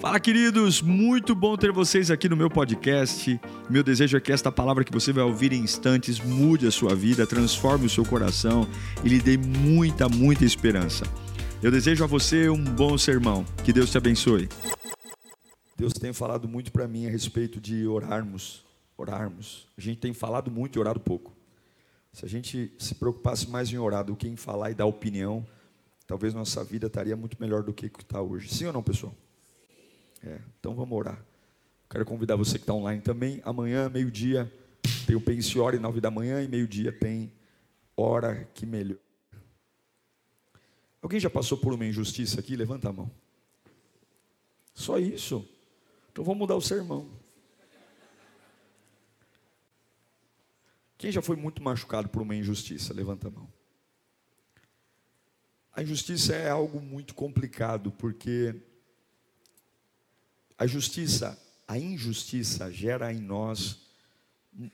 Fala, queridos! Muito bom ter vocês aqui no meu podcast. Meu desejo é que esta palavra que você vai ouvir em instantes mude a sua vida, transforme o seu coração e lhe dê muita, muita esperança. Eu desejo a você um bom sermão. Que Deus te abençoe. Deus tem falado muito para mim a respeito de orarmos, orarmos. A gente tem falado muito e orado pouco. Se a gente se preocupasse mais em orar do que em falar e dar opinião, talvez nossa vida estaria muito melhor do que está hoje. Sim ou não, pessoal? É, então vamos orar. Quero convidar você que está online também. Amanhã, meio-dia, tem o Pense Ore, nove da manhã, e meio-dia tem Hora que Melhor. Alguém já passou por uma injustiça aqui? Levanta a mão. Só isso. Então vamos mudar o sermão. Quem já foi muito machucado por uma injustiça? Levanta a mão. A injustiça é algo muito complicado, porque a justiça, a injustiça gera em nós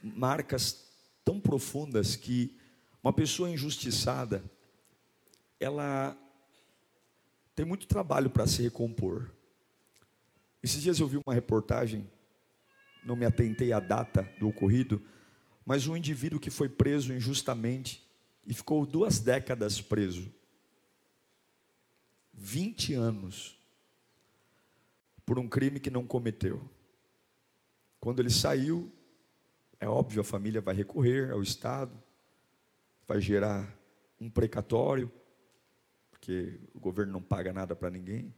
marcas tão profundas que uma pessoa injustiçada, ela tem muito trabalho para se recompor. Esses dias eu vi uma reportagem, não me atentei à data do ocorrido, mas um indivíduo que foi preso injustamente e ficou duas décadas preso. 20 anos por um crime que não cometeu. Quando ele saiu, é óbvio, a família vai recorrer ao Estado, vai gerar um precatório, porque o governo não paga nada para ninguém,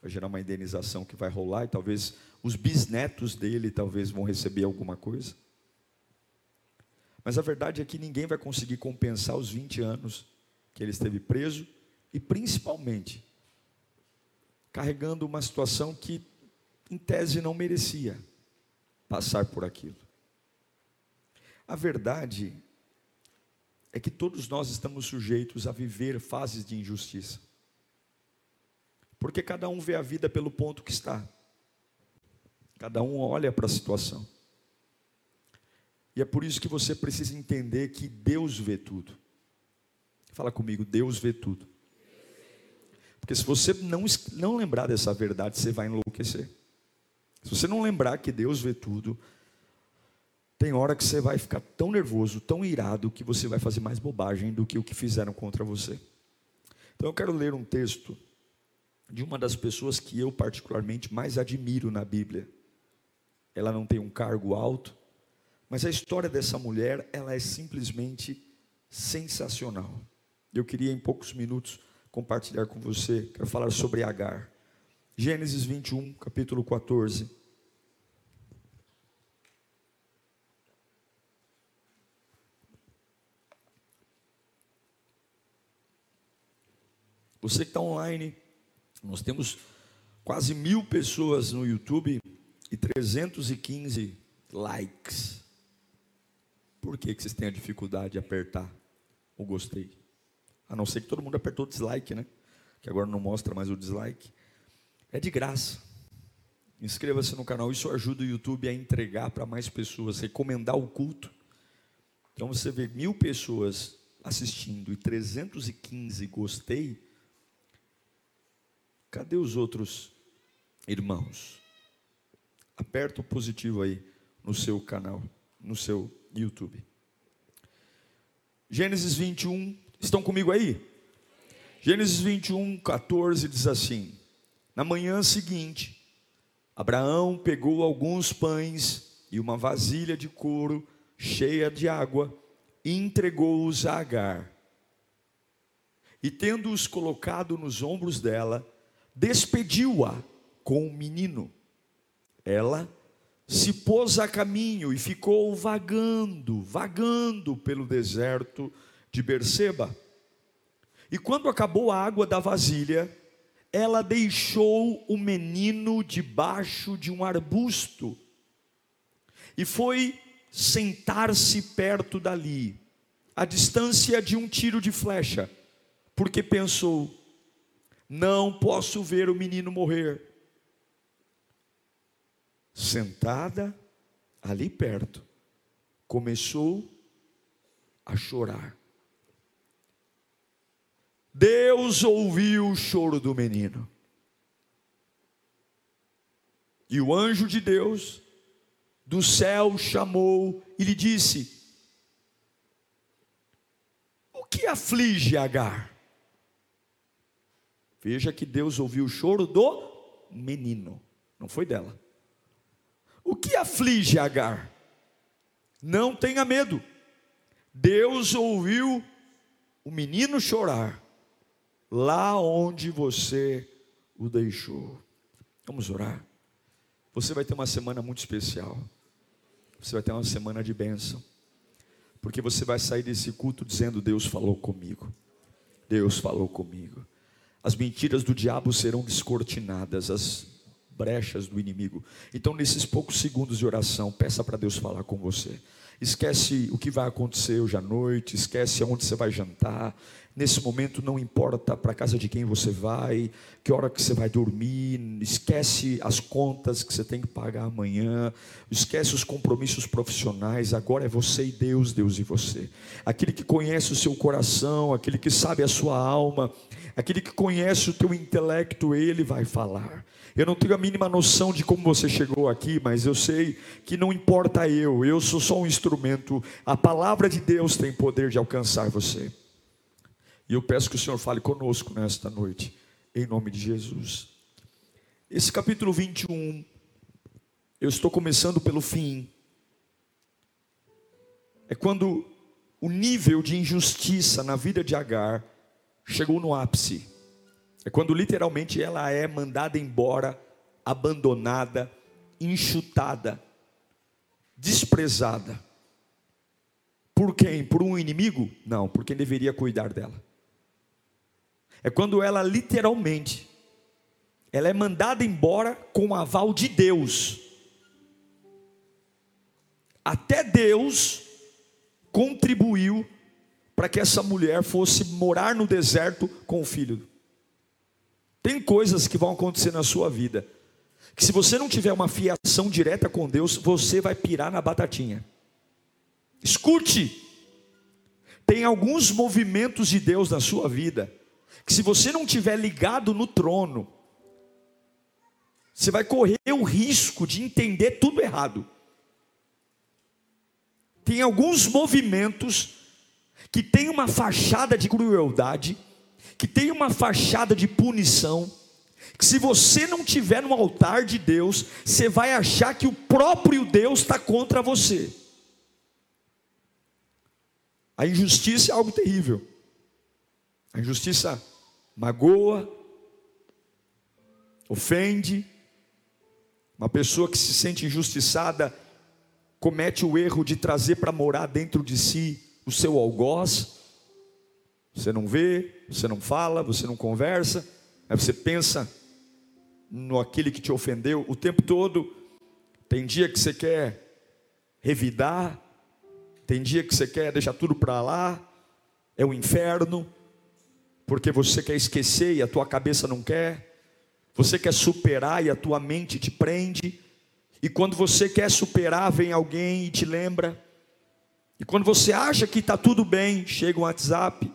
vai gerar uma indenização que vai rolar e talvez os bisnetos dele talvez vão receber alguma coisa. Mas a verdade é que ninguém vai conseguir compensar os 20 anos que ele esteve preso e principalmente carregando uma situação que, em tese, não merecia passar por aquilo. A verdade é que todos nós estamos sujeitos a viver fases de injustiça, porque cada um vê a vida pelo ponto que está, cada um olha para a situação, e é por isso que você precisa entender que Deus vê tudo. Fala comigo, Deus vê tudo. Porque se você não, não lembrar dessa verdade, você vai enlouquecer. Se você não lembrar que Deus vê tudo, tem hora que você vai ficar tão nervoso, tão irado, que você vai fazer mais bobagem do que o que fizeram contra você. Então eu quero ler um texto de uma das pessoas que eu particularmente mais admiro na Bíblia. Ela não tem um cargo alto, mas a história dessa mulher, ela é simplesmente sensacional. Eu queria em poucos minutos compartilhar com você. Quero falar sobre Agar. Gênesis 21, capítulo 14. Você que está online, nós temos quase mil pessoas no YouTube e 315 likes. Por que, que vocês têm a dificuldade de apertar o gostei? A não ser que todo mundo apertou o dislike, né? Que agora não mostra mais o dislike. É de graça. Inscreva-se no canal, isso ajuda o YouTube a entregar para mais pessoas, recomendar o culto. Então você vê mil pessoas assistindo e 315 gostei. Cadê os outros irmãos? Aperta o positivo aí no seu canal, no seu YouTube. Gênesis 21, Estão comigo aí? Gênesis 21, 14 diz assim: Na manhã seguinte, Abraão pegou alguns pães e uma vasilha de couro cheia de água e entregou-os a Agar. E tendo-os colocado nos ombros dela, despediu-a com o menino. Ela se pôs a caminho e ficou vagando, vagando pelo deserto de Berseba. E quando acabou a água da vasilha, ela deixou o menino debaixo de um arbusto e foi sentar-se perto dali, a distância de um tiro de flecha, porque pensou: não posso ver o menino morrer. Sentada ali perto, começou a chorar. Deus ouviu o choro do menino. E o anjo de Deus do céu chamou e lhe disse: O que aflige Agar? Veja que Deus ouviu o choro do menino, não foi dela. O que aflige Agar? Não tenha medo. Deus ouviu o menino chorar lá onde você o deixou. Vamos orar. Você vai ter uma semana muito especial. Você vai ter uma semana de bênção. Porque você vai sair desse culto dizendo: Deus falou comigo. Deus falou comigo. As mentiras do diabo serão descortinadas, as brechas do inimigo. Então, nesses poucos segundos de oração, peça para Deus falar com você. Esquece o que vai acontecer hoje à noite, esquece aonde você vai jantar, Nesse momento não importa para casa de quem você vai, que hora que você vai dormir, esquece as contas que você tem que pagar amanhã, esquece os compromissos profissionais, agora é você e Deus, Deus e você. Aquele que conhece o seu coração, aquele que sabe a sua alma, aquele que conhece o teu intelecto, ele vai falar. Eu não tenho a mínima noção de como você chegou aqui, mas eu sei que não importa eu, eu sou só um instrumento. A palavra de Deus tem poder de alcançar você. E eu peço que o Senhor fale conosco nesta noite, em nome de Jesus. Esse capítulo 21, eu estou começando pelo fim. É quando o nível de injustiça na vida de Agar chegou no ápice. É quando literalmente ela é mandada embora, abandonada, enxutada, desprezada. Por quem? Por um inimigo? Não, por quem deveria cuidar dela. É quando ela literalmente ela é mandada embora com o aval de Deus. Até Deus contribuiu para que essa mulher fosse morar no deserto com o filho. Tem coisas que vão acontecer na sua vida, que se você não tiver uma fiação direta com Deus, você vai pirar na batatinha. Escute, tem alguns movimentos de Deus na sua vida, que se você não tiver ligado no trono, você vai correr o risco de entender tudo errado. Tem alguns movimentos que tem uma fachada de crueldade, que tem uma fachada de punição, que se você não tiver no altar de Deus, você vai achar que o próprio Deus está contra você. A injustiça é algo terrível. A injustiça magoa, ofende. Uma pessoa que se sente injustiçada comete o erro de trazer para morar dentro de si o seu algoz. Você não vê, você não fala, você não conversa, aí você pensa no aquele que te ofendeu o tempo todo. Tem dia que você quer revidar, tem dia que você quer deixar tudo para lá, é o inferno porque você quer esquecer e a tua cabeça não quer, você quer superar e a tua mente te prende, e quando você quer superar, vem alguém e te lembra, e quando você acha que está tudo bem, chega um WhatsApp,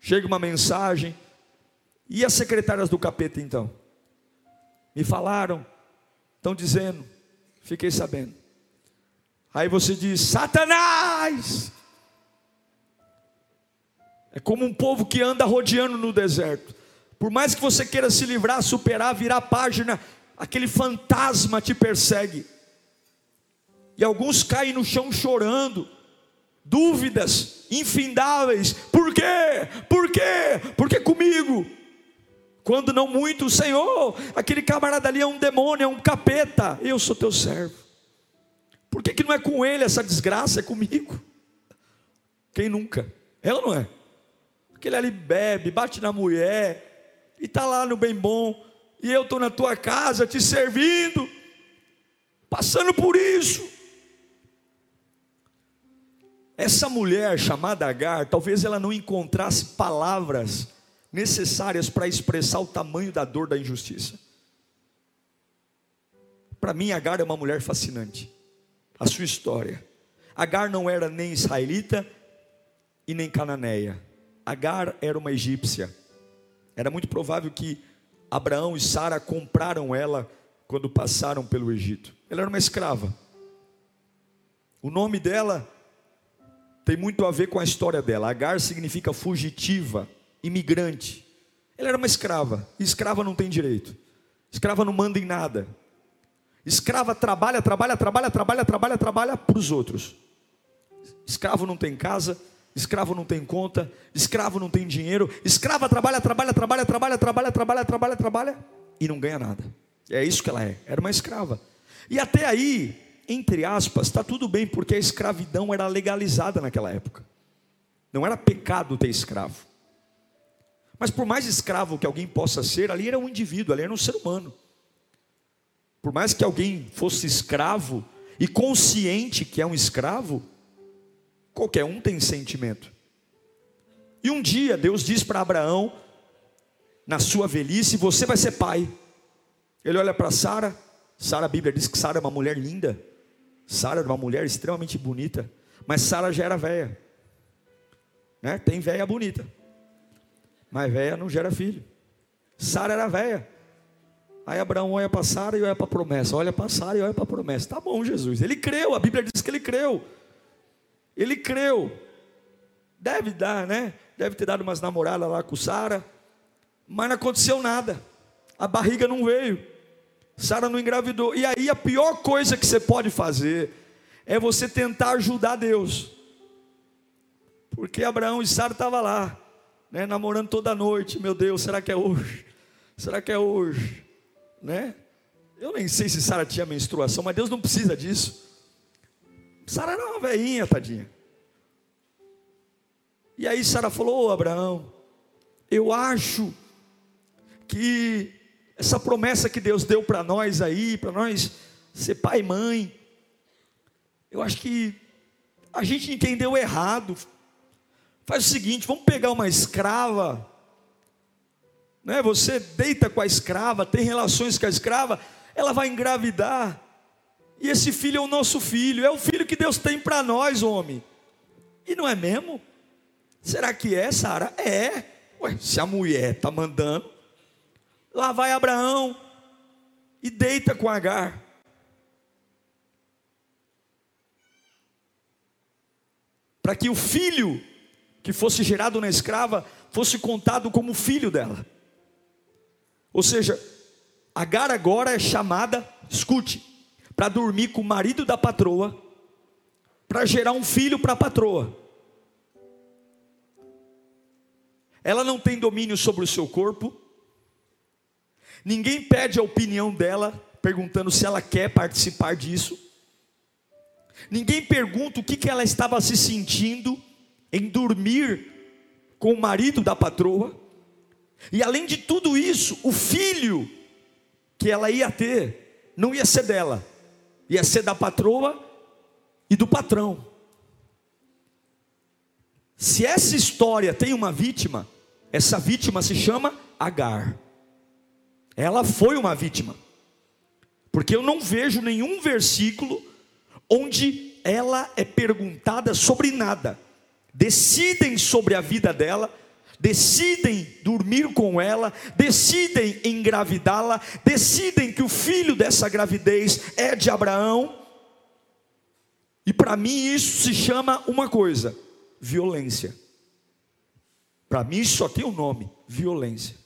chega uma mensagem, e as secretárias do capeta então? Me falaram, estão dizendo, fiquei sabendo. Aí você diz: Satanás, é como um povo que anda rodeando no deserto. Por mais que você queira se livrar, superar, virar página, aquele fantasma te persegue. E alguns caem no chão chorando, dúvidas infindáveis. Por quê? Por quê? Porque comigo? Quando não muito, Senhor, aquele camarada ali é um demônio, é um capeta. Eu sou teu servo. Por que, que não é com ele essa desgraça? É comigo. Quem nunca? Ela não é. Porque ele ali bebe, bate na mulher, e está lá no bem bom, e eu estou na tua casa te servindo, passando por isso. Essa mulher chamada Agar, talvez ela não encontrasse palavras necessárias para expressar o tamanho da dor da injustiça. Para mim, Agar é uma mulher fascinante. A sua história. Agar não era nem israelita e nem cananeia. Agar era uma egípcia. Era muito provável que Abraão e Sara compraram ela quando passaram pelo Egito. Ela era uma escrava. O nome dela tem muito a ver com a história dela. Agar significa fugitiva, imigrante. Ela era uma escrava. E escrava não tem direito. Escrava não manda em nada. Escrava trabalha, trabalha, trabalha, trabalha, trabalha, trabalha para os outros. Escravo não tem casa, escravo não tem conta, escravo não tem dinheiro, escrava trabalha, trabalha, trabalha, trabalha, trabalha, trabalha, trabalha, trabalha e não ganha nada. É isso que ela é. Era uma escrava. E até aí, entre aspas, está tudo bem, porque a escravidão era legalizada naquela época. Não era pecado ter escravo. Mas por mais escravo que alguém possa ser, ali era um indivíduo, ali era um ser humano. Por mais que alguém fosse escravo e consciente que é um escravo, qualquer um tem sentimento. E um dia Deus diz para Abraão, na sua velhice, você vai ser pai. Ele olha para Sara, Sara, a Bíblia diz que Sara é uma mulher linda. Sara era uma mulher extremamente bonita, mas Sara já era velha. Né? Tem velha bonita, mas velha não gera filho. Sara era velha. Aí Abraão olha para Sara e olha para a promessa, olha para Sara e olha para a promessa. Tá bom, Jesus. Ele creu, a Bíblia diz que ele creu. Ele creu. Deve dar, né? Deve ter dado umas namoradas lá com Sara, mas não aconteceu nada. A barriga não veio. Sara não engravidou. E aí a pior coisa que você pode fazer é você tentar ajudar Deus. Porque Abraão e Sara estavam lá, né, namorando toda noite. Meu Deus, será que é hoje? Será que é hoje? né? Eu nem sei se Sara tinha menstruação, mas Deus não precisa disso. Sara era uma velhinha, tadinha. E aí Sara falou: Ô Abraão, eu acho que essa promessa que Deus deu para nós aí, para nós ser pai e mãe, eu acho que a gente entendeu errado. Faz o seguinte, vamos pegar uma escrava né? Você deita com a escrava, tem relações com a escrava, ela vai engravidar. E esse filho é o nosso filho, é o filho que Deus tem para nós, homem. E não é mesmo? Será que é, Sara? É. Ué, se a mulher está mandando, lá vai Abraão e deita com Agar. Para que o filho que fosse gerado na escrava fosse contado como filho dela. Ou seja, Agar agora é chamada, escute, para dormir com o marido da patroa, para gerar um filho para a patroa. Ela não tem domínio sobre o seu corpo, ninguém pede a opinião dela, perguntando se ela quer participar disso, ninguém pergunta o que, que ela estava se sentindo em dormir com o marido da patroa. E além de tudo isso, o filho que ela ia ter não ia ser dela, ia ser da patroa e do patrão. Se essa história tem uma vítima, essa vítima se chama Agar. Ela foi uma vítima. Porque eu não vejo nenhum versículo onde ela é perguntada sobre nada. Decidem sobre a vida dela decidem dormir com ela, decidem engravidá-la, decidem que o filho dessa gravidez é de Abraão. E para mim isso se chama uma coisa: violência. Para mim isso só tem um nome: violência.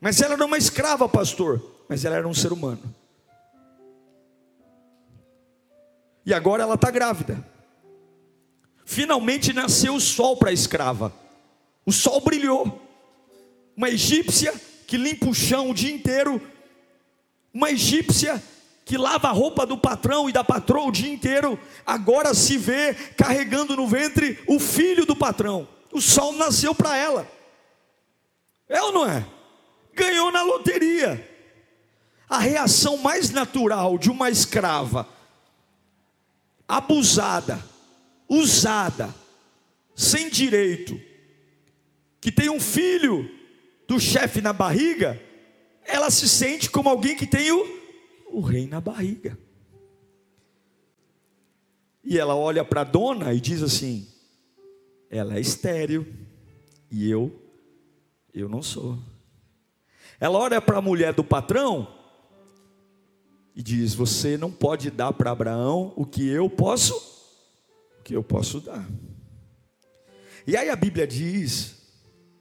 Mas ela era uma escrava, pastor, mas ela era um ser humano. E agora ela está grávida. Finalmente nasceu o sol para a escrava. O sol brilhou. Uma egípcia que limpa o chão o dia inteiro. Uma egípcia que lava a roupa do patrão e da patroa o dia inteiro, agora se vê carregando no ventre o filho do patrão. O sol nasceu para ela. É ou não é? Ganhou na loteria. A reação mais natural de uma escrava abusada, usada, sem direito, que tem um filho do chefe na barriga, ela se sente como alguém que tem o, o rei na barriga. E ela olha para a dona e diz assim: ela é estéril e eu, eu não sou. Ela olha para a mulher do patrão e diz: Você não pode dar para Abraão o que eu posso, o que eu posso dar. E aí a Bíblia diz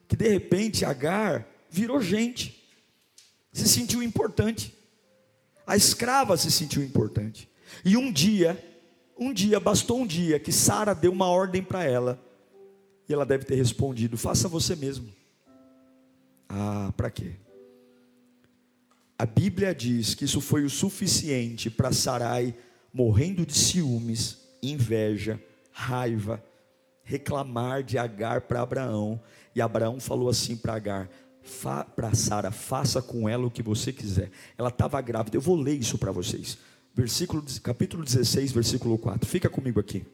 que de repente Agar virou gente, se sentiu importante. A escrava se sentiu importante. E um dia, um dia, bastou um dia que Sara deu uma ordem para ela. E ela deve ter respondido: Faça você mesmo. Ah, para quê? A Bíblia diz que isso foi o suficiente para Sarai, morrendo de ciúmes, inveja, raiva, reclamar de Agar para Abraão. E Abraão falou assim para Agar: para Sara, faça com ela o que você quiser. Ela estava grávida. Eu vou ler isso para vocês. Versículo, capítulo 16, versículo 4. Fica comigo aqui.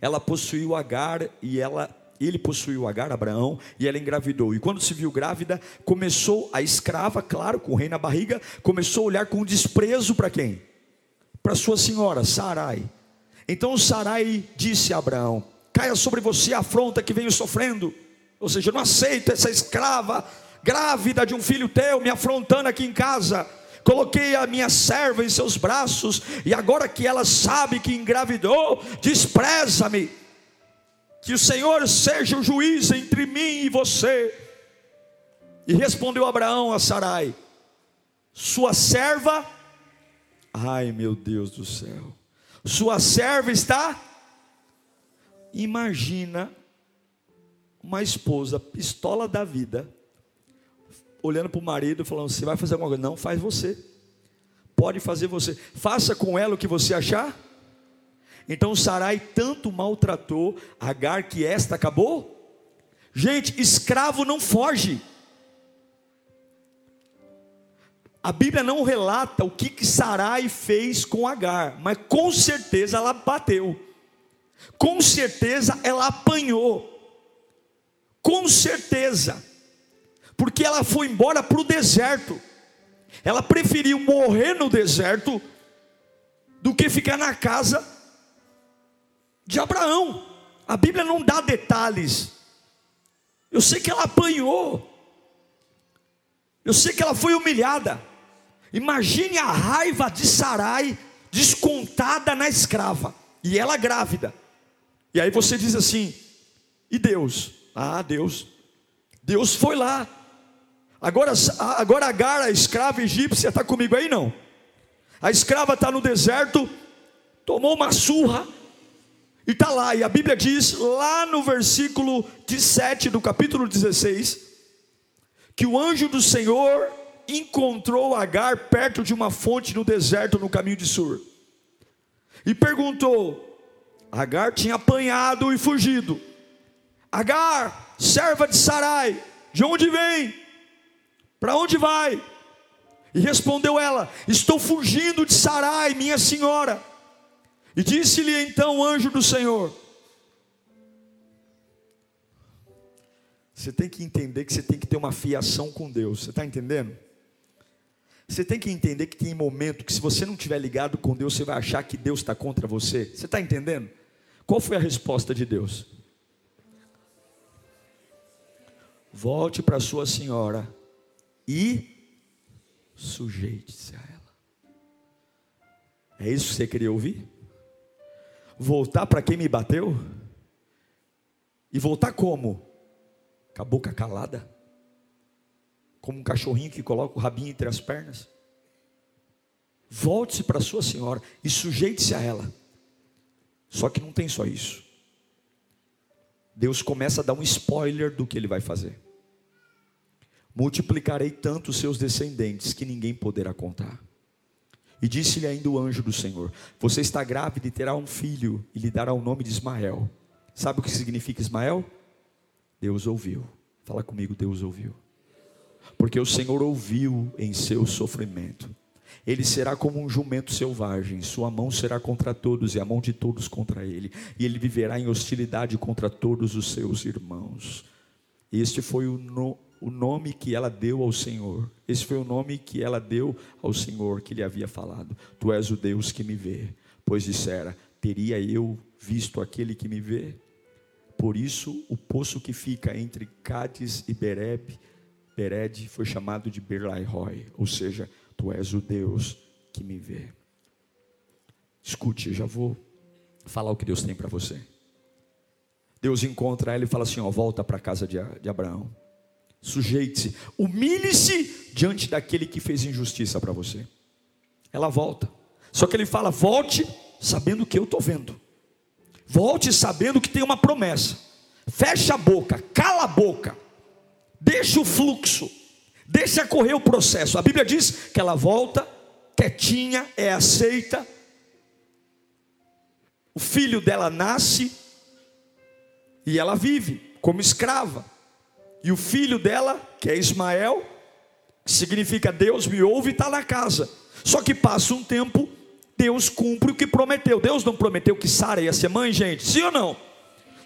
Ela possuiu Agar e ela ele possuiu Agar, Abraão, e ela engravidou. E quando se viu grávida, começou a escrava, claro, com o rei na barriga, começou a olhar com desprezo para quem? Para sua senhora, Sarai. Então Sarai disse a Abraão: Caia sobre você a afronta que venho sofrendo. Ou seja, não aceito essa escrava grávida de um filho teu me afrontando aqui em casa. Coloquei a minha serva em seus braços, e agora que ela sabe que engravidou, despreza-me que o Senhor seja o juiz entre mim e você. E respondeu Abraão a Sarai: Sua serva, ai meu Deus do céu, sua serva está. Imagina uma esposa pistola da vida, olhando para o marido, falando: Você vai fazer alguma coisa? Não, faz você. Pode fazer você. Faça com ela o que você achar. Então Sarai tanto maltratou Agar que esta acabou. Gente, escravo não foge. A Bíblia não relata o que, que Sarai fez com Agar, mas com certeza ela bateu, com certeza ela apanhou, com certeza, porque ela foi embora para o deserto, ela preferiu morrer no deserto do que ficar na casa de Abraão. A Bíblia não dá detalhes. Eu sei que ela apanhou. Eu sei que ela foi humilhada. Imagine a raiva de Sarai descontada na escrava e ela grávida. E aí você diz assim: "E Deus? Ah, Deus. Deus foi lá. Agora agora Agar, a escrava egípcia está comigo aí não? A escrava está no deserto, tomou uma surra, e está lá, e a Bíblia diz, lá no versículo 17 do capítulo 16, que o anjo do Senhor encontrou Agar perto de uma fonte no deserto, no caminho de Sur, e perguntou: Agar tinha apanhado e fugido. Agar, serva de Sarai, de onde vem? Para onde vai? E respondeu ela: Estou fugindo de Sarai, minha senhora. E disse-lhe então o anjo do Senhor: Você tem que entender que você tem que ter uma fiação com Deus. Você está entendendo? Você tem que entender que tem momento que se você não estiver ligado com Deus, você vai achar que Deus está contra você. Você está entendendo? Qual foi a resposta de Deus? Volte para sua senhora e sujeite-se a ela. É isso que você queria ouvir? voltar para quem me bateu? E voltar como? Com a boca calada? Como um cachorrinho que coloca o rabinho entre as pernas? Volte-se para sua senhora e sujeite-se a ela. Só que não tem só isso. Deus começa a dar um spoiler do que ele vai fazer. Multiplicarei tanto os seus descendentes que ninguém poderá contar. E disse-lhe ainda o anjo do Senhor: Você está grávida e terá um filho, e lhe dará o nome de Ismael. Sabe o que significa Ismael? Deus ouviu. Fala comigo, Deus ouviu. Porque o Senhor ouviu em seu sofrimento. Ele será como um jumento selvagem, sua mão será contra todos e a mão de todos contra ele, e ele viverá em hostilidade contra todos os seus irmãos. Este foi o, no, o nome que ela deu ao Senhor. Esse foi o nome que ela deu ao Senhor que lhe havia falado: Tu és o Deus que me vê. Pois dissera: Teria eu visto aquele que me vê? Por isso, o poço que fica entre Cádiz e Bereb, Bered, foi chamado de Berlairoi, ou seja, Tu és o Deus que me vê. Escute, eu já vou falar o que Deus tem para você. Deus encontra ela e fala assim: ó, volta para a casa de, de Abraão. Sujeite-se, humilhe-se diante daquele que fez injustiça para você. Ela volta. Só que ele fala: volte sabendo que eu estou vendo. Volte sabendo que tem uma promessa. Fecha a boca, cala a boca. Deixa o fluxo. Deixa correr o processo. A Bíblia diz que ela volta quietinha, é aceita. O filho dela nasce e ela vive como escrava. E o filho dela, que é Ismael, que significa Deus me ouve, está na casa. Só que passa um tempo, Deus cumpre o que prometeu. Deus não prometeu que Sara ia ser mãe, gente? Sim ou não?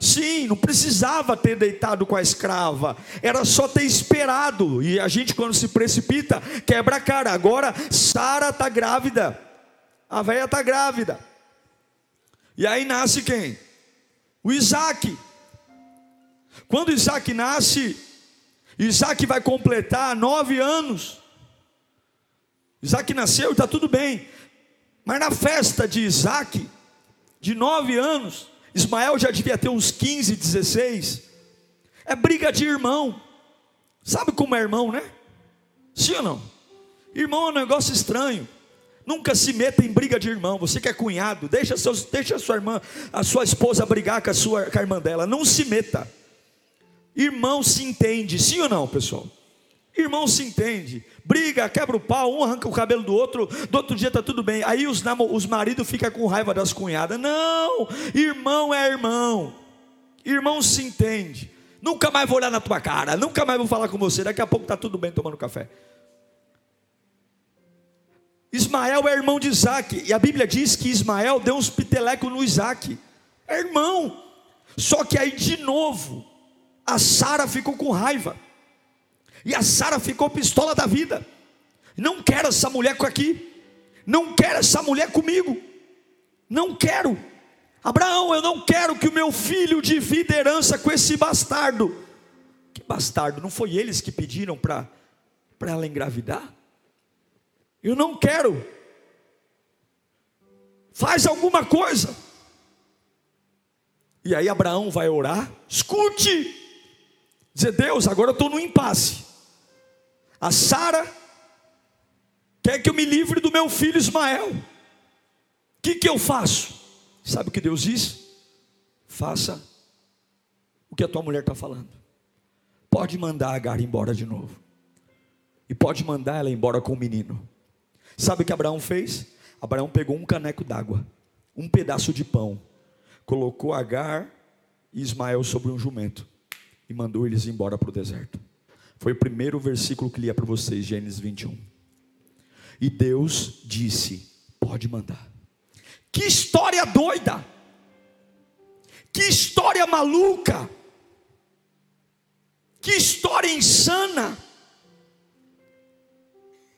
Sim, não precisava ter deitado com a escrava, era só ter esperado. E a gente, quando se precipita, quebra a cara. Agora, Sara está grávida, a velha está grávida. E aí nasce quem? O Isaac. Quando Isaac nasce, Isaac vai completar nove anos. Isaac nasceu e está tudo bem, mas na festa de Isaac, de nove anos, Ismael já devia ter uns 15, 16. É briga de irmão. Sabe como é irmão, né? Sim ou não? Irmão é um negócio estranho. Nunca se meta em briga de irmão. Você que é cunhado, deixa, seus, deixa a sua irmã, a sua esposa brigar com a sua com a irmã dela. Não se meta. Irmão se entende, sim ou não, pessoal? Irmão se entende, briga, quebra o pau, um arranca o cabelo do outro, do outro dia está tudo bem. Aí os, os maridos ficam com raiva das cunhadas. Não, irmão é irmão, irmão se entende. Nunca mais vou olhar na tua cara, nunca mais vou falar com você. Daqui a pouco está tudo bem tomando café. Ismael é irmão de Isaac, e a Bíblia diz que Ismael deu uns pitelecos no Isaac, é irmão. Só que aí de novo, a Sara ficou com raiva. E a Sara ficou pistola da vida. Não quero essa mulher aqui. Não quero essa mulher comigo. Não quero. Abraão, eu não quero que o meu filho divida herança com esse bastardo. Que bastardo? Não foi eles que pediram para ela engravidar? Eu não quero. Faz alguma coisa. E aí Abraão vai orar. Escute. Dizer, Deus, agora eu estou no impasse. A Sara quer que eu me livre do meu filho Ismael. O que, que eu faço? Sabe o que Deus diz? Faça o que a tua mulher está falando. Pode mandar Agar embora de novo. E pode mandar ela embora com o menino. Sabe o que Abraão fez? Abraão pegou um caneco d'água, um pedaço de pão, colocou Agar e Ismael sobre um jumento e mandou eles embora para o deserto. Foi o primeiro versículo que li para vocês, Gênesis 21. E Deus disse: Pode mandar. Que história doida! Que história maluca! Que história insana!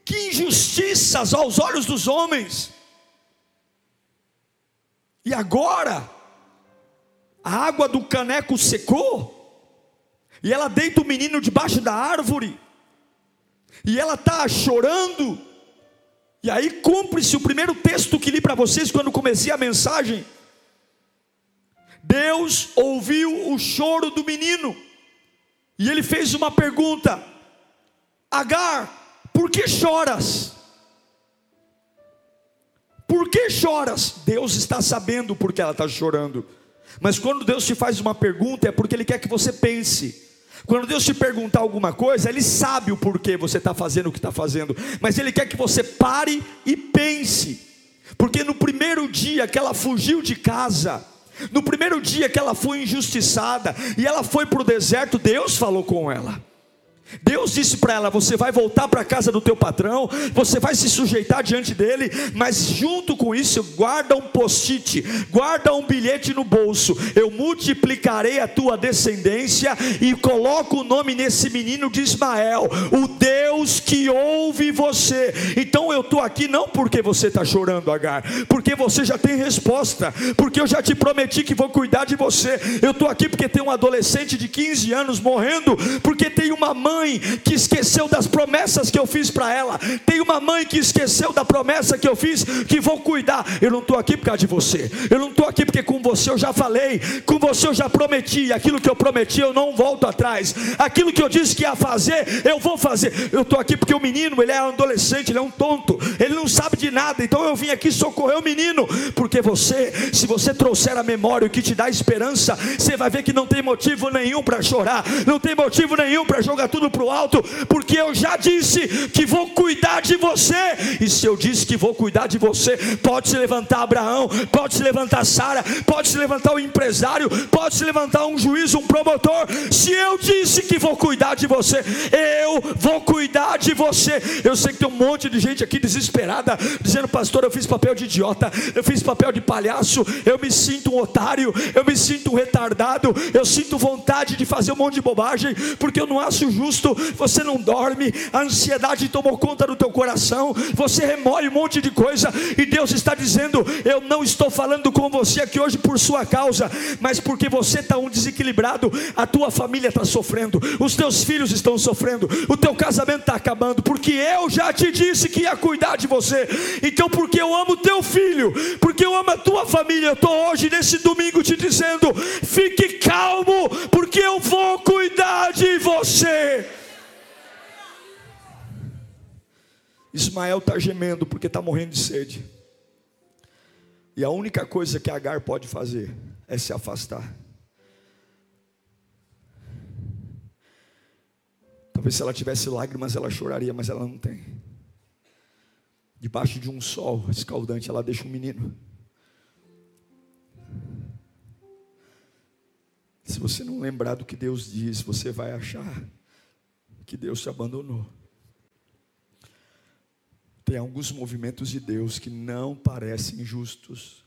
Que injustiças aos olhos dos homens! E agora, a água do caneco secou, e ela deita o menino debaixo da árvore, e ela está chorando, e aí cumpre-se o primeiro texto que li para vocês quando comecei a mensagem. Deus ouviu o choro do menino, e ele fez uma pergunta: Agar, por que choras? Por que choras? Deus está sabendo porque ela está chorando. Mas quando Deus te faz uma pergunta, é porque Ele quer que você pense. Quando Deus te perguntar alguma coisa, Ele sabe o porquê você está fazendo o que está fazendo, mas Ele quer que você pare e pense, porque no primeiro dia que ela fugiu de casa, no primeiro dia que ela foi injustiçada e ela foi para o deserto, Deus falou com ela. Deus disse para ela: Você vai voltar para a casa do teu patrão, você vai se sujeitar diante dele, mas junto com isso, guarda um post-it, guarda um bilhete no bolso. Eu multiplicarei a tua descendência e coloco o nome nesse menino de Ismael, o Deus que ouve você. Então eu estou aqui não porque você está chorando, Agar, porque você já tem resposta, porque eu já te prometi que vou cuidar de você. Eu estou aqui porque tem um adolescente de 15 anos morrendo, porque tem uma mãe mãe que esqueceu das promessas que eu fiz para ela. Tem uma mãe que esqueceu da promessa que eu fiz, que vou cuidar. Eu não estou aqui por causa de você. Eu não estou aqui porque com você eu já falei, com você eu já prometi. Aquilo que eu prometi eu não volto atrás. Aquilo que eu disse que ia fazer, eu vou fazer. Eu estou aqui porque o menino, ele é um adolescente, ele é um tonto, ele não sabe de nada. Então eu vim aqui socorrer o menino, porque você, se você trouxer a memória o que te dá esperança, você vai ver que não tem motivo nenhum para chorar, não tem motivo nenhum para jogar tudo para o alto, porque eu já disse que vou cuidar de você. E se eu disse que vou cuidar de você, pode se levantar Abraão, pode se levantar Sara, pode se levantar o um empresário, pode se levantar um juiz, um promotor. Se eu disse que vou cuidar de você, eu vou cuidar de você. Eu sei que tem um monte de gente aqui desesperada, dizendo, pastor, eu fiz papel de idiota, eu fiz papel de palhaço, eu me sinto um otário, eu me sinto um retardado, eu sinto vontade de fazer um monte de bobagem, porque eu não acho justo. Você não dorme, a ansiedade tomou conta do teu coração, você remói um monte de coisa, e Deus está dizendo: Eu não estou falando com você aqui hoje por sua causa, mas porque você está um desequilibrado, a tua família está sofrendo, os teus filhos estão sofrendo, o teu casamento está acabando, porque eu já te disse que ia cuidar de você, então porque eu amo teu filho, porque eu amo a tua família, eu estou hoje nesse domingo te dizendo: fique calmo, porque eu vou cuidar de você. Ismael está gemendo porque está morrendo de sede. E a única coisa que Agar pode fazer é se afastar. Talvez se ela tivesse lágrimas ela choraria, mas ela não tem. Debaixo de um sol escaldante ela deixa um menino. Se você não lembrar do que Deus diz, você vai achar que Deus te abandonou. Tem alguns movimentos de Deus que não parecem justos.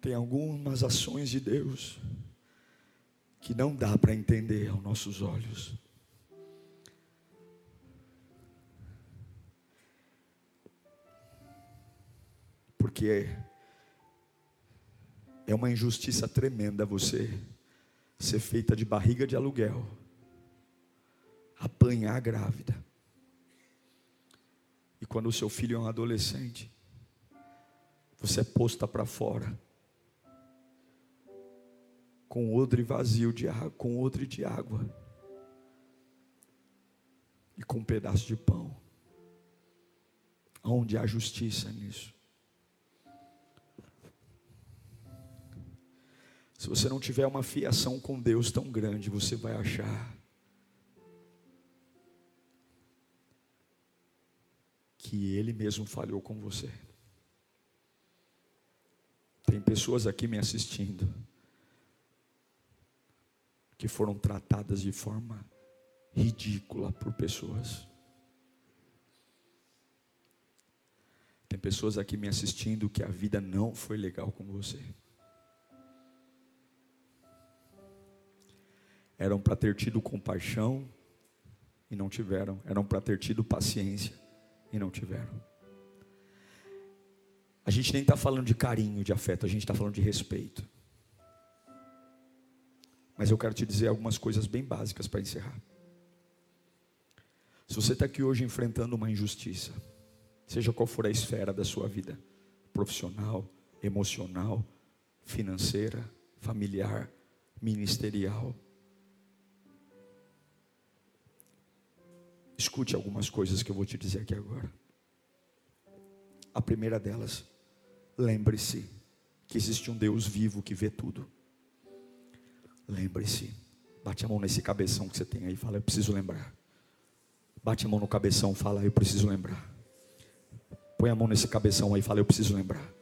Tem algumas ações de Deus que não dá para entender aos nossos olhos. Porque é uma injustiça tremenda você ser feita de barriga de aluguel, apanhar grávida. E quando o seu filho é um adolescente, você é posta para fora com odre vazio de água, com odre de água e com um pedaço de pão. Onde há justiça nisso? Se você não tiver uma fiação com Deus tão grande, você vai achar que Ele mesmo falhou com você. Tem pessoas aqui me assistindo que foram tratadas de forma ridícula por pessoas. Tem pessoas aqui me assistindo que a vida não foi legal com você. Eram para ter tido compaixão e não tiveram. Eram para ter tido paciência e não tiveram. A gente nem está falando de carinho, de afeto, a gente está falando de respeito. Mas eu quero te dizer algumas coisas bem básicas para encerrar. Se você está aqui hoje enfrentando uma injustiça, seja qual for a esfera da sua vida, profissional, emocional, financeira, familiar, ministerial, Escute algumas coisas que eu vou te dizer aqui agora. A primeira delas, lembre-se que existe um Deus vivo que vê tudo. Lembre-se, bate a mão nesse cabeção que você tem aí, fala, eu preciso lembrar. Bate a mão no cabeção, fala, eu preciso lembrar. Põe a mão nesse cabeção aí, fala, eu preciso lembrar.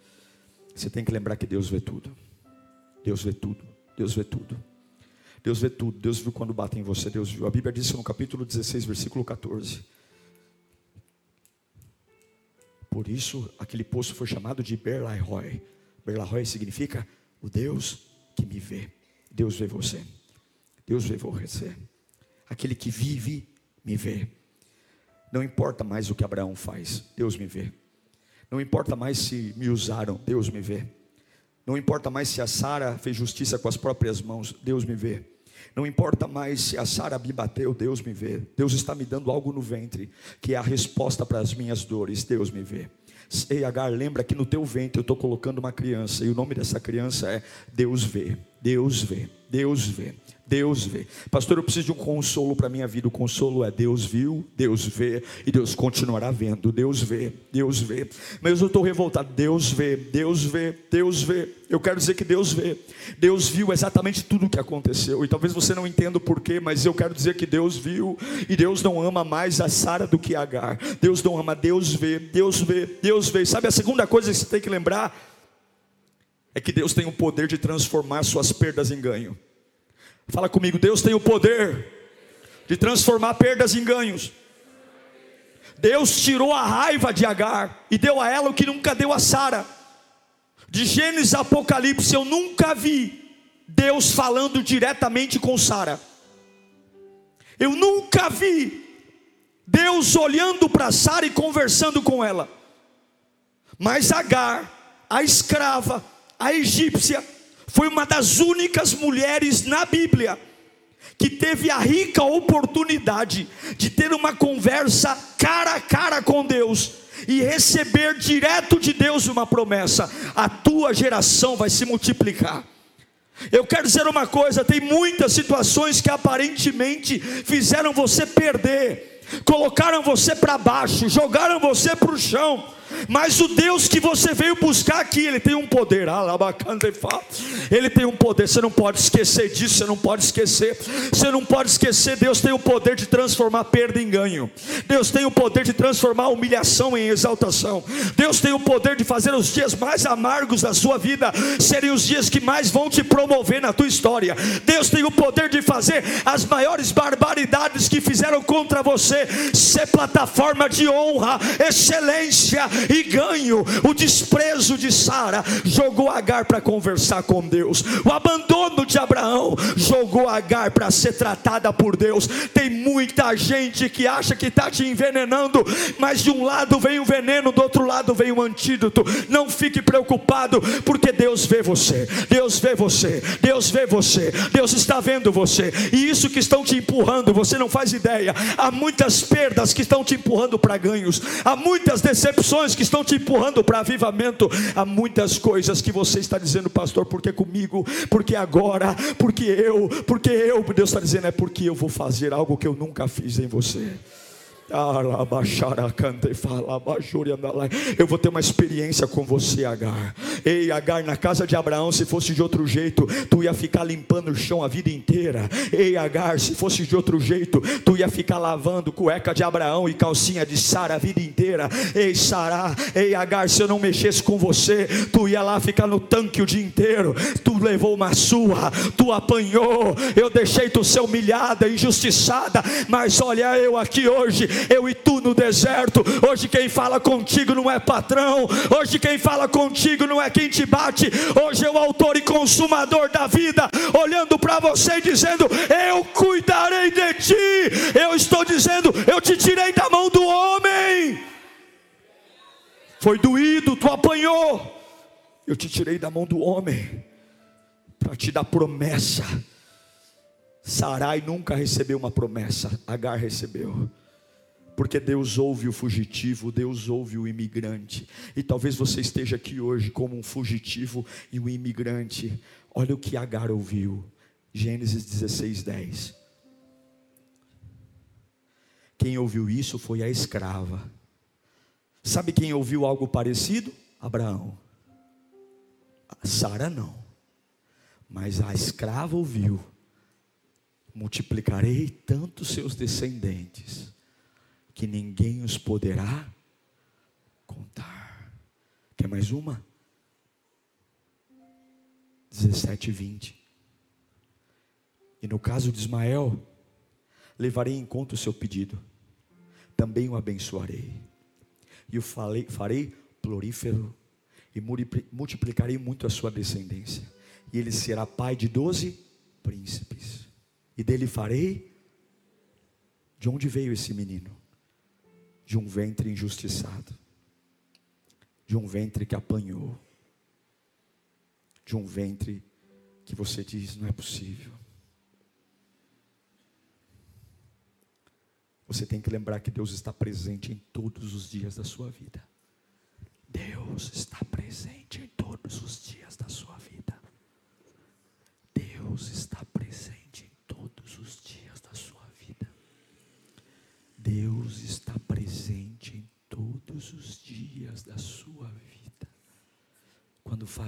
Você tem que lembrar que Deus vê tudo. Deus vê tudo. Deus vê tudo. Deus vê tudo. Deus viu quando bate em você. Deus viu. A Bíblia diz no capítulo 16, versículo 14. Por isso, aquele poço foi chamado de Berlahoy. Berlahoy significa o Deus que me vê. Deus vê você. Deus vê você. Aquele que vive, me vê. Não importa mais o que Abraão faz, Deus me vê. Não importa mais se me usaram, Deus me vê. Não importa mais se a Sara fez justiça com as próprias mãos, Deus me vê. Não importa mais se a Sara me bateu, Deus me vê. Deus está me dando algo no ventre, que é a resposta para as minhas dores. Deus me vê. Ei, Agar, lembra que no teu ventre eu estou colocando uma criança, e o nome dessa criança é Deus vê, Deus vê, Deus vê. Deus vê. Pastor, eu preciso de um consolo para a minha vida. O consolo é Deus viu, Deus vê e Deus continuará vendo. Deus vê, Deus vê. Mas eu estou revoltado. Deus vê, Deus vê, Deus vê. Eu quero dizer que Deus vê. Deus viu exatamente tudo o que aconteceu. E talvez você não entenda o porquê, mas eu quero dizer que Deus viu. E Deus não ama mais a Sara do que a Agar. Deus não ama, Deus vê, Deus vê, Deus vê. Sabe a segunda coisa que você tem que lembrar? É que Deus tem o poder de transformar suas perdas em ganho. Fala comigo, Deus tem o poder de transformar perdas em ganhos. Deus tirou a raiva de Agar e deu a ela o que nunca deu a Sara. De Gênesis a Apocalipse eu nunca vi Deus falando diretamente com Sara. Eu nunca vi Deus olhando para Sara e conversando com ela. Mas Agar, a escrava, a egípcia, foi uma das únicas mulheres na Bíblia que teve a rica oportunidade de ter uma conversa cara a cara com Deus e receber direto de Deus uma promessa: a tua geração vai se multiplicar. Eu quero dizer uma coisa: tem muitas situações que aparentemente fizeram você perder, colocaram você para baixo, jogaram você para o chão mas o Deus que você veio buscar aqui, ele tem um poder. Ele tem um poder. Você não pode esquecer disso. Você não pode esquecer. Você não pode esquecer. Deus tem o poder de transformar perda em ganho. Deus tem o poder de transformar humilhação em exaltação. Deus tem o poder de fazer os dias mais amargos da sua vida serem os dias que mais vão te promover na tua história. Deus tem o poder de fazer as maiores barbaridades que fizeram contra você ser plataforma de honra, excelência e ganho. O desprezo de Sara jogou Agar para conversar com Deus. O abandono de Abraão jogou Agar para ser tratada por Deus. Tem muita gente que acha que está te envenenando, mas de um lado vem o veneno, do outro lado vem o antídoto. Não fique preocupado, porque Deus vê você. Deus vê você. Deus vê você. Deus está vendo você. E isso que estão te empurrando, você não faz ideia. Há muitas perdas que estão te empurrando para ganhos. Há muitas decepções que estão te empurrando para avivamento. Há muitas coisas que você está dizendo, pastor, porque comigo, porque agora, porque eu, porque eu. Deus está dizendo, é porque eu vou fazer algo que eu nunca fiz em você. Eu vou ter uma experiência com você, Agar. Ei, Agar, na casa de Abraão, se fosse de outro jeito, tu ia ficar limpando o chão a vida inteira. Ei, Agar, se fosse de outro jeito, tu ia ficar lavando cueca de Abraão e calcinha de Sara a vida inteira. Ei, Sara, ei, Agar, se eu não mexesse com você, tu ia lá ficar no tanque o dia inteiro. Tu levou uma sua, tu apanhou. Eu deixei tu ser humilhada, injustiçada. Mas olha eu aqui hoje eu e tu no deserto. Hoje quem fala contigo não é patrão, hoje quem fala contigo não é quem te bate, hoje é o autor e consumador da vida, olhando para você e dizendo: Eu cuidarei de ti. Eu estou dizendo: Eu te tirei da mão do homem. Foi doído, tu apanhou. Eu te tirei da mão do homem para te dar promessa. Sarai nunca recebeu uma promessa, Agar recebeu porque Deus ouve o fugitivo, Deus ouve o imigrante. E talvez você esteja aqui hoje como um fugitivo e um imigrante. Olha o que Agar ouviu. Gênesis 16, 10. Quem ouviu isso foi a escrava. Sabe quem ouviu algo parecido? Abraão. Sara não. Mas a escrava ouviu: multiplicarei tanto seus descendentes que ninguém os poderá contar. Quer mais uma? 17 e 20. E no caso de Ismael, levarei em conta o seu pedido, também o abençoarei, e o farei, farei florífero, e multiplicarei muito a sua descendência, e ele será pai de doze príncipes, e dele farei. De onde veio esse menino? de um ventre injustiçado, de um ventre que apanhou, de um ventre que você diz não é possível. Você tem que lembrar que Deus está presente em todos os dias da sua vida. Deus está presente.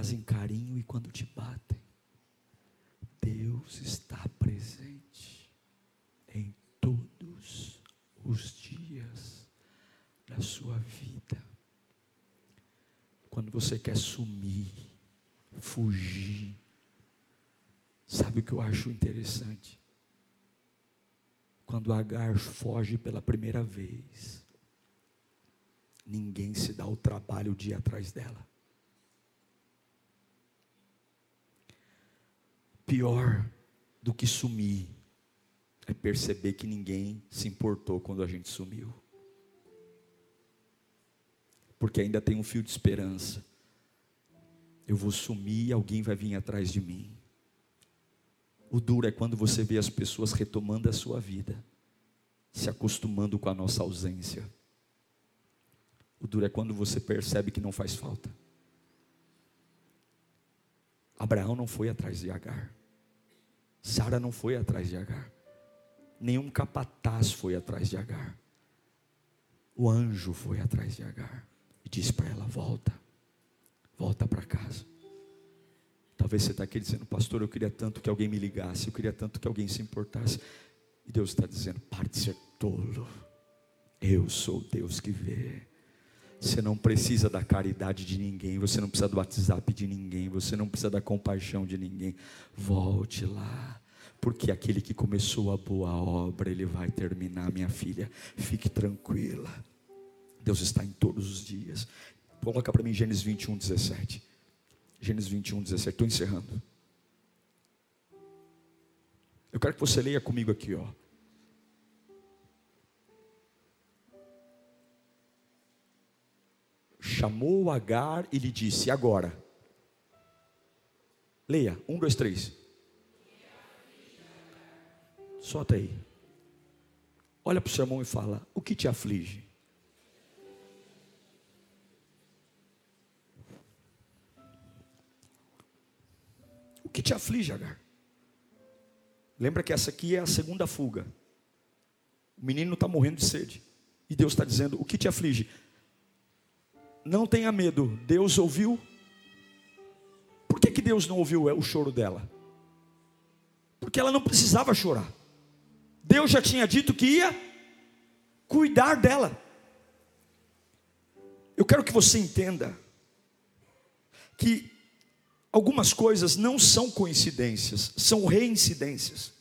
Fazem carinho e quando te batem. Deus está presente em todos os dias da sua vida. Quando você quer sumir, fugir, sabe o que eu acho interessante? Quando Agar foge pela primeira vez, ninguém se dá o trabalho de ir atrás dela. Pior do que sumir é perceber que ninguém se importou quando a gente sumiu. Porque ainda tem um fio de esperança. Eu vou sumir e alguém vai vir atrás de mim. O duro é quando você vê as pessoas retomando a sua vida, se acostumando com a nossa ausência. O duro é quando você percebe que não faz falta. Abraão não foi atrás de Agar. Sara não foi atrás de Agar. Nenhum capataz foi atrás de Agar. O anjo foi atrás de Agar e disse para ela: Volta, volta para casa. Talvez você está aqui dizendo, pastor, eu queria tanto que alguém me ligasse, eu queria tanto que alguém se importasse. E Deus está dizendo: pare de ser tolo. Eu sou Deus que vê. Você não precisa da caridade de ninguém, você não precisa do WhatsApp de ninguém, você não precisa da compaixão de ninguém. Volte lá, porque aquele que começou a boa obra, ele vai terminar, minha filha. Fique tranquila. Deus está em todos os dias. Coloca para mim Gênesis 21, 17. Gênesis 21, 17. Estou encerrando. Eu quero que você leia comigo aqui, ó. Chamou Agar e lhe disse: Agora, leia, um, dois, três. Solta aí. Olha para o seu irmão e fala: O que te aflige? O que te aflige, Agar? Lembra que essa aqui é a segunda fuga. O menino está morrendo de sede. E Deus está dizendo: O que te aflige? Não tenha medo, Deus ouviu. Por que, que Deus não ouviu o choro dela? Porque ela não precisava chorar. Deus já tinha dito que ia cuidar dela. Eu quero que você entenda que algumas coisas não são coincidências, são reincidências.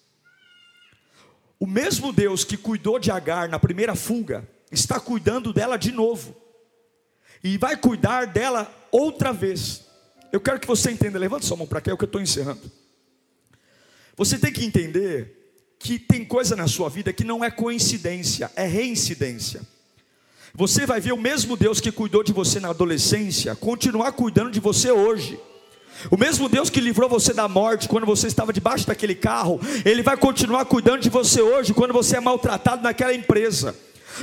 O mesmo Deus que cuidou de Agar na primeira fuga, está cuidando dela de novo e vai cuidar dela outra vez. Eu quero que você entenda, levanta sua mão para cá, é o que eu estou encerrando. Você tem que entender que tem coisa na sua vida que não é coincidência, é reincidência. Você vai ver o mesmo Deus que cuidou de você na adolescência, continuar cuidando de você hoje. O mesmo Deus que livrou você da morte quando você estava debaixo daquele carro, Ele vai continuar cuidando de você hoje quando você é maltratado naquela empresa.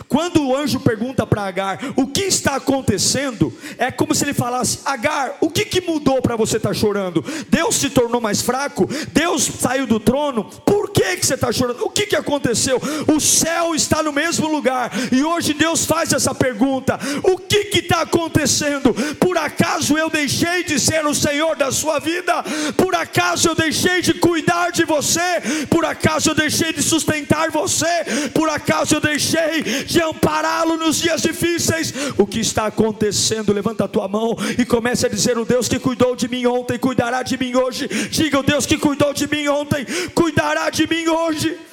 Quando o anjo pergunta para Agar o que está acontecendo, é como se ele falasse: Agar, o que, que mudou para você estar tá chorando? Deus se tornou mais fraco? Deus saiu do trono? Por que, que você está chorando? O que, que aconteceu? O céu está no mesmo lugar e hoje Deus faz essa pergunta: O que está acontecendo? Por acaso eu deixei de ser o Senhor da sua vida? Por acaso eu deixei de cuidar de você? Por acaso eu deixei de sustentar você? Por acaso eu deixei de ampará-lo nos dias difíceis. O que está acontecendo? Levanta a tua mão e comece a dizer: O Deus que cuidou de mim ontem cuidará de mim hoje. Diga: O Deus que cuidou de mim ontem cuidará de mim hoje.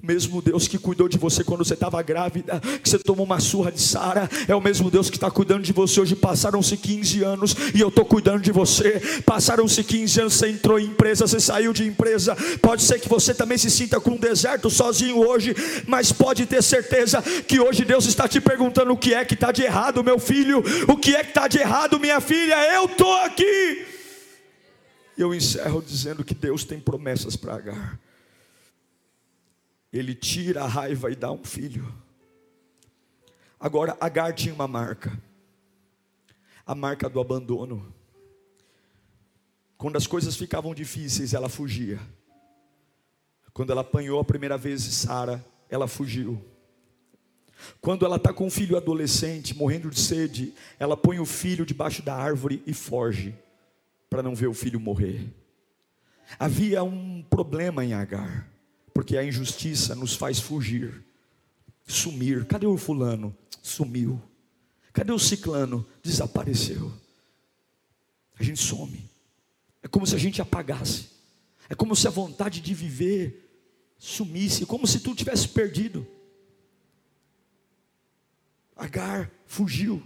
Mesmo Deus que cuidou de você quando você estava grávida, que você tomou uma surra de Sara, é o mesmo Deus que está cuidando de você hoje. Passaram-se 15 anos e eu estou cuidando de você. Passaram-se 15 anos, você entrou em empresa, você saiu de empresa. Pode ser que você também se sinta com um deserto sozinho hoje, mas pode ter certeza que hoje Deus está te perguntando o que é que está de errado, meu filho, o que é que está de errado, minha filha. Eu estou aqui. Eu encerro dizendo que Deus tem promessas para Agar. Ele tira a raiva e dá um filho. Agora, Agar tinha uma marca, a marca do abandono. Quando as coisas ficavam difíceis, ela fugia. Quando ela apanhou a primeira vez Sara, ela fugiu. Quando ela está com um filho adolescente, morrendo de sede, ela põe o filho debaixo da árvore e foge, para não ver o filho morrer. Havia um problema em Agar, porque a injustiça nos faz fugir, sumir. Cadê o fulano? Sumiu. Cadê o ciclano? Desapareceu. A gente some. É como se a gente apagasse. É como se a vontade de viver sumisse, como se tudo tivesse perdido. Agar fugiu.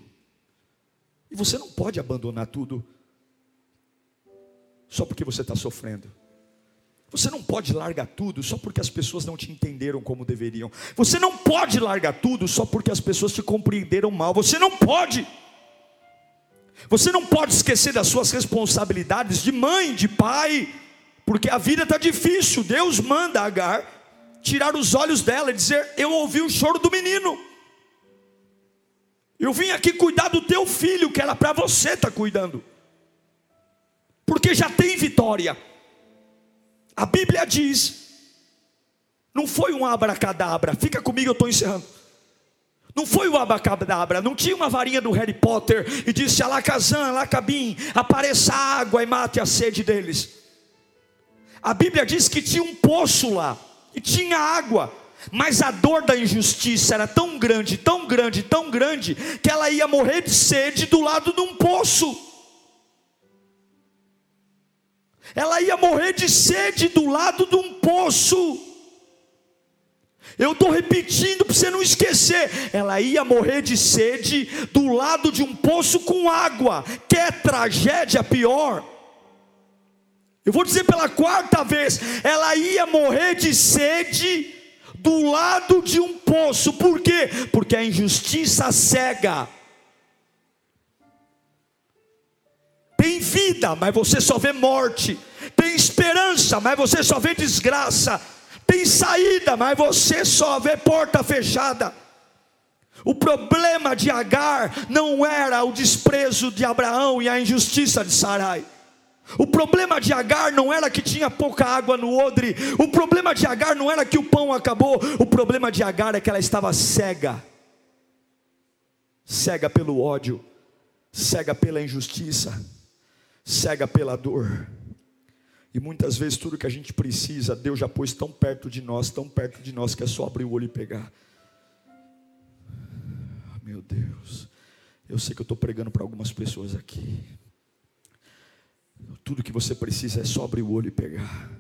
E você não pode abandonar tudo só porque você está sofrendo. Você não pode largar tudo só porque as pessoas não te entenderam como deveriam. Você não pode largar tudo só porque as pessoas te compreenderam mal. Você não pode. Você não pode esquecer das suas responsabilidades de mãe, de pai, porque a vida está difícil. Deus manda Agar tirar os olhos dela e dizer: Eu ouvi o choro do menino. Eu vim aqui cuidar do teu filho, que era para você estar tá cuidando, porque já tem vitória. A Bíblia diz, não foi um abracadabra, fica comigo, eu estou encerrando. Não foi o abracadabra, não tinha uma varinha do Harry Potter e disse: Alakazam, Alakabim, apareça água e mate a sede deles. A Bíblia diz que tinha um poço lá e tinha água. Mas a dor da injustiça era tão grande, tão grande, tão grande, que ela ia morrer de sede do lado de um poço. Ela ia morrer de sede do lado de um poço. Eu estou repetindo para você não esquecer. Ela ia morrer de sede do lado de um poço com água. Que é tragédia pior. Eu vou dizer pela quarta vez: ela ia morrer de sede do lado de um poço. Por quê? Porque a injustiça cega. Tem vida, mas você só vê morte. Tem esperança, mas você só vê desgraça. Tem saída, mas você só vê porta fechada. O problema de Agar não era o desprezo de Abraão e a injustiça de Sarai. O problema de Agar não era que tinha pouca água no odre. O problema de Agar não era que o pão acabou. O problema de Agar é que ela estava cega cega pelo ódio, cega pela injustiça, cega pela dor. E muitas vezes tudo que a gente precisa, Deus já pôs tão perto de nós, tão perto de nós, que é só abrir o olho e pegar. Meu Deus, eu sei que eu estou pregando para algumas pessoas aqui. Tudo que você precisa é só abrir o olho e pegar.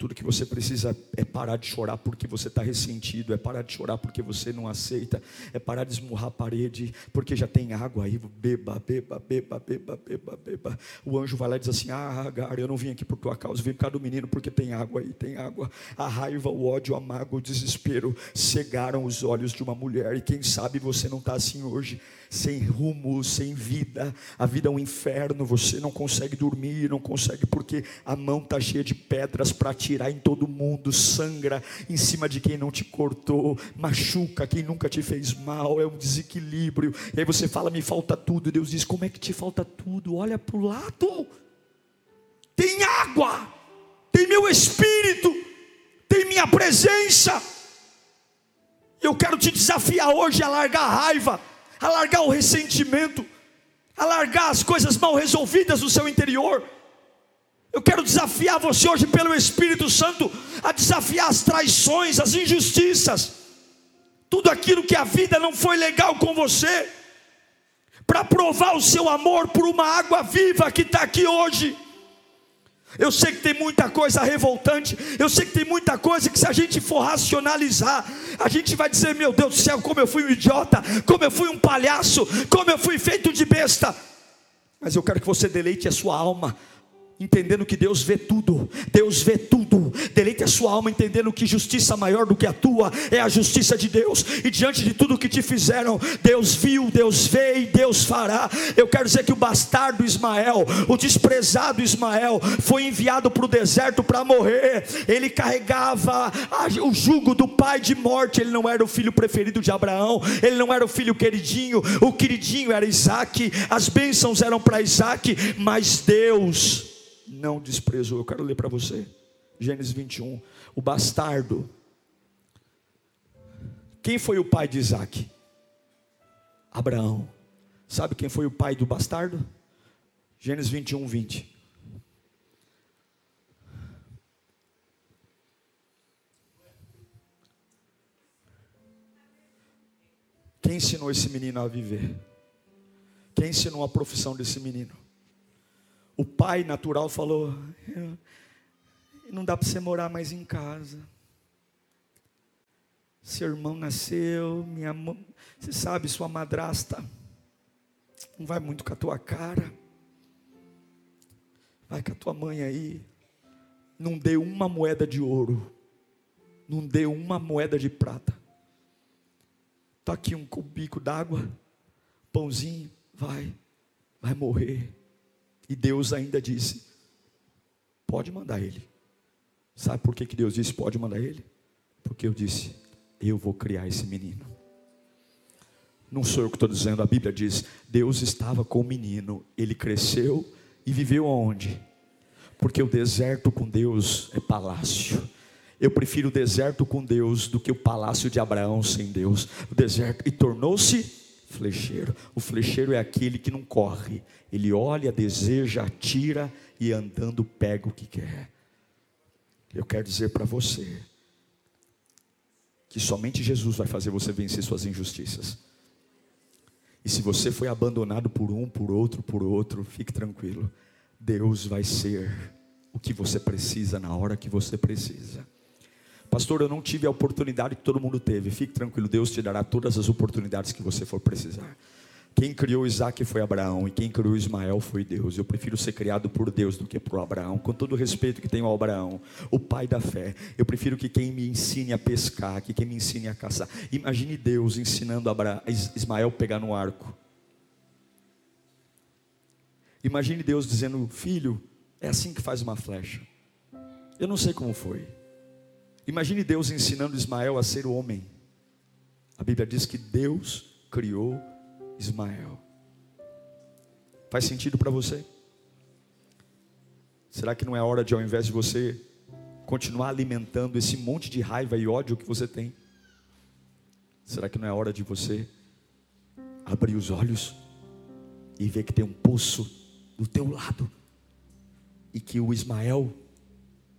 Tudo que você precisa é parar de chorar porque você está ressentido, é parar de chorar porque você não aceita, é parar de esmurrar a parede porque já tem água aí, beba, beba, beba, beba, beba, beba. O anjo vai lá e diz assim: Ah, Agar, eu não vim aqui por tua causa, vim por causa do menino porque tem água aí, tem água. A raiva, o ódio, a mágoa, o desespero cegaram os olhos de uma mulher, e quem sabe você não está assim hoje sem rumo, sem vida. A vida é um inferno, você não consegue dormir, não consegue porque a mão está cheia de pedras para atirar em todo mundo, sangra em cima de quem não te cortou, machuca quem nunca te fez mal, é um desequilíbrio. E aí você fala, me falta tudo. E Deus diz: como é que te falta tudo? Olha para o lado, tem água, tem meu espírito, tem minha presença. Eu quero te desafiar hoje a largar a raiva a largar o ressentimento, a largar as coisas mal resolvidas no seu interior. Eu quero desafiar você hoje pelo Espírito Santo a desafiar as traições, as injustiças, tudo aquilo que a vida não foi legal com você, para provar o seu amor por uma água viva que está aqui hoje. Eu sei que tem muita coisa revoltante, eu sei que tem muita coisa que se a gente for racionalizar, a gente vai dizer: meu Deus do céu, como eu fui um idiota, como eu fui um palhaço, como eu fui feito de besta. Mas eu quero que você deleite a sua alma entendendo que Deus vê tudo, Deus vê tudo. Deleite a sua alma entendendo que justiça maior do que a tua é a justiça de Deus. E diante de tudo que te fizeram, Deus viu, Deus vê e Deus fará. Eu quero dizer que o bastardo Ismael, o desprezado Ismael, foi enviado para o deserto para morrer. Ele carregava o jugo do pai de morte. Ele não era o filho preferido de Abraão, ele não era o filho queridinho. O queridinho era Isaac, as bênçãos eram para Isaac, mas Deus não desprezou. Eu quero ler para você, Gênesis 21. O bastardo. Quem foi o pai de Isaac? Abraão. Sabe quem foi o pai do bastardo? Gênesis 21, 20. Quem ensinou esse menino a viver? Quem ensinou a profissão desse menino? O pai natural falou: não dá para você morar mais em casa. Seu irmão nasceu, minha mãe, você sabe, sua madrasta não vai muito com a tua cara. Vai com a tua mãe aí. Não dê uma moeda de ouro. Não dê uma moeda de prata. Está aqui um cubico d'água, pãozinho, vai, vai morrer. E Deus ainda disse: pode mandar ele. Sabe por que, que Deus disse: pode mandar ele? Porque eu disse: eu vou criar esse menino. Não sou eu que estou dizendo, a Bíblia diz: Deus estava com o menino, ele cresceu e viveu aonde? Porque o deserto com Deus é palácio. Eu prefiro o deserto com Deus do que o palácio de Abraão sem Deus. O deserto e tornou-se flecheiro. O flecheiro é aquele que não corre, ele olha, deseja, atira e andando pega o que quer. Eu quero dizer para você que somente Jesus vai fazer você vencer suas injustiças. E se você foi abandonado por um, por outro, por outro, fique tranquilo. Deus vai ser o que você precisa na hora que você precisa. Pastor, eu não tive a oportunidade que todo mundo teve. Fique tranquilo, Deus te dará todas as oportunidades que você for precisar. Quem criou Isaac foi Abraão e quem criou Ismael foi Deus. Eu prefiro ser criado por Deus do que por Abraão. Com todo o respeito que tenho ao Abraão, o pai da fé. Eu prefiro que quem me ensine a pescar, que quem me ensine a caçar. Imagine Deus ensinando Ismael a pegar no arco. Imagine Deus dizendo: Filho, é assim que faz uma flecha. Eu não sei como foi. Imagine Deus ensinando Ismael a ser homem. A Bíblia diz que Deus criou Ismael. Faz sentido para você? Será que não é hora de, ao invés de você continuar alimentando esse monte de raiva e ódio que você tem, será que não é hora de você abrir os olhos e ver que tem um poço do teu lado e que o Ismael,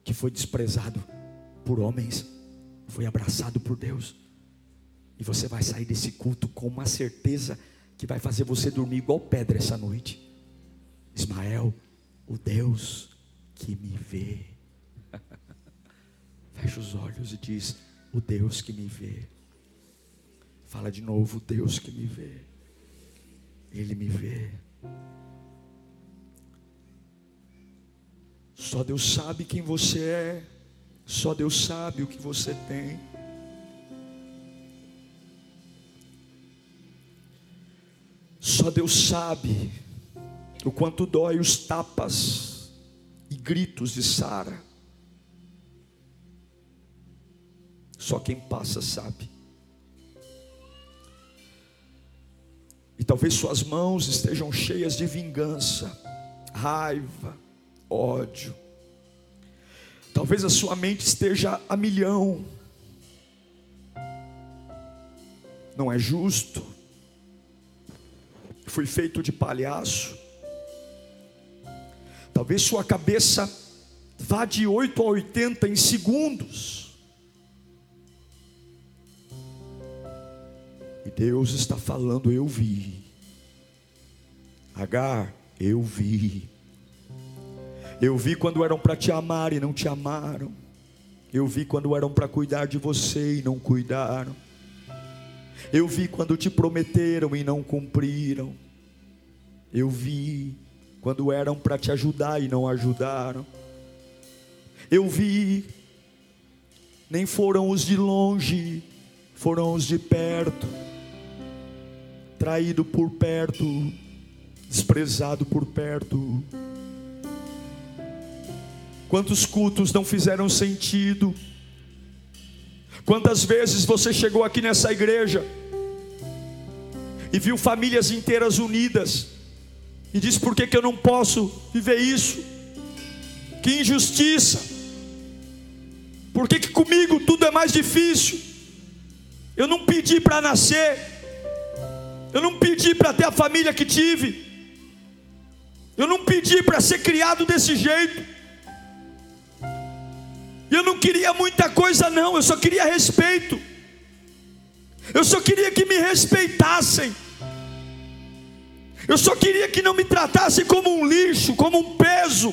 que foi desprezado, por homens, foi abraçado por Deus. E você vai sair desse culto com uma certeza que vai fazer você dormir igual pedra essa noite. Ismael, o Deus que me vê. Fecha os olhos e diz: O Deus que me vê. Fala de novo: O Deus que me vê. Ele me vê. Só Deus sabe quem você é. Só Deus sabe o que você tem. Só Deus sabe o quanto dói os tapas e gritos de Sara. Só quem passa sabe. E talvez suas mãos estejam cheias de vingança, raiva, ódio, Talvez a sua mente esteja a milhão. Não é justo. Fui feito de palhaço. Talvez sua cabeça vá de 8 a 80 em segundos. E Deus está falando, eu vi. Agar, eu vi. Eu vi quando eram para te amar e não te amaram. Eu vi quando eram para cuidar de você e não cuidaram. Eu vi quando te prometeram e não cumpriram. Eu vi quando eram para te ajudar e não ajudaram. Eu vi, nem foram os de longe, foram os de perto, traído por perto, desprezado por perto. Quantos cultos não fizeram sentido? Quantas vezes você chegou aqui nessa igreja e viu famílias inteiras unidas e disse: por que, que eu não posso viver isso? Que injustiça! Por que, que comigo tudo é mais difícil? Eu não pedi para nascer, eu não pedi para ter a família que tive, eu não pedi para ser criado desse jeito. Eu não queria muita coisa, não, eu só queria respeito. Eu só queria que me respeitassem. Eu só queria que não me tratassem como um lixo, como um peso.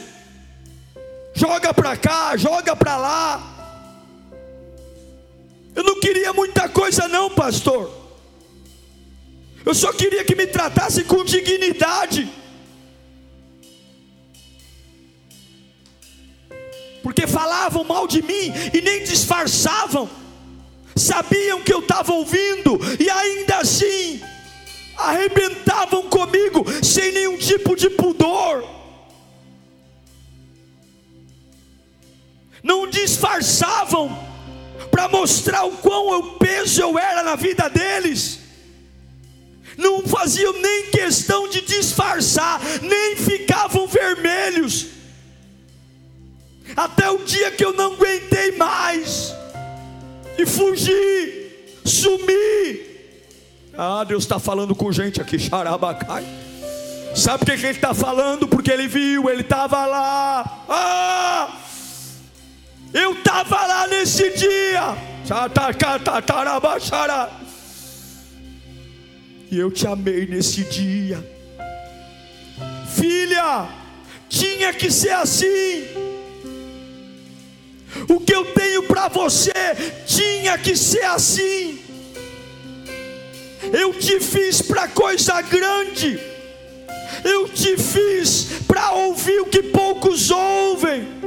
Joga para cá, joga para lá. Eu não queria muita coisa, não, pastor. Eu só queria que me tratassem com dignidade. Porque falavam mal de mim e nem disfarçavam, sabiam que eu estava ouvindo e ainda assim arrebentavam comigo sem nenhum tipo de pudor. Não disfarçavam para mostrar o quão peso eu era na vida deles. Não faziam nem questão de disfarçar, nem ficavam vermelhos. Até o dia que eu não aguentei mais e fugi, sumi. Ah, Deus está falando com gente aqui, xarabacai. Sabe por que ele está falando? Porque ele viu, ele estava lá. Ah! Eu estava lá nesse dia. E eu te amei nesse dia. Filha, tinha que ser assim. O que eu tenho para você tinha que ser assim. Eu te fiz para coisa grande. Eu te fiz para ouvir o que poucos ouvem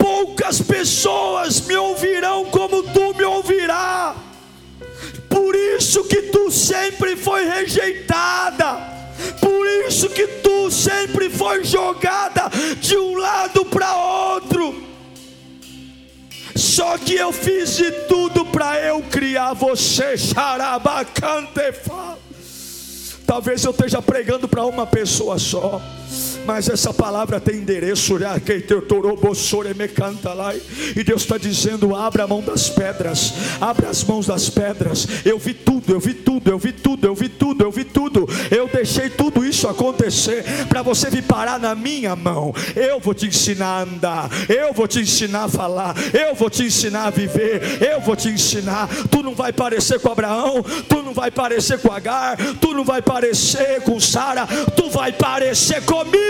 poucas pessoas me ouvirão como tu me ouvirá. Por isso que tu sempre foi rejeitada. Por isso que tu sempre foi jogada de um lado para outro. Só que eu fiz de tudo para eu criar você. Talvez eu esteja pregando para uma pessoa só mas essa palavra tem endereço. E Deus está dizendo: abra a mão das pedras, abra as mãos das pedras. Eu vi tudo, eu vi tudo, eu vi tudo, eu vi tudo, eu vi tudo. Eu deixei tudo isso acontecer para você vir parar na minha mão. Eu vou te ensinar a andar, eu vou te ensinar a falar, eu vou te ensinar a viver, eu vou te ensinar. Tu não vai parecer com Abraão, tu não vai parecer com Agar, tu não vai parecer com Sara, tu vai parecer comigo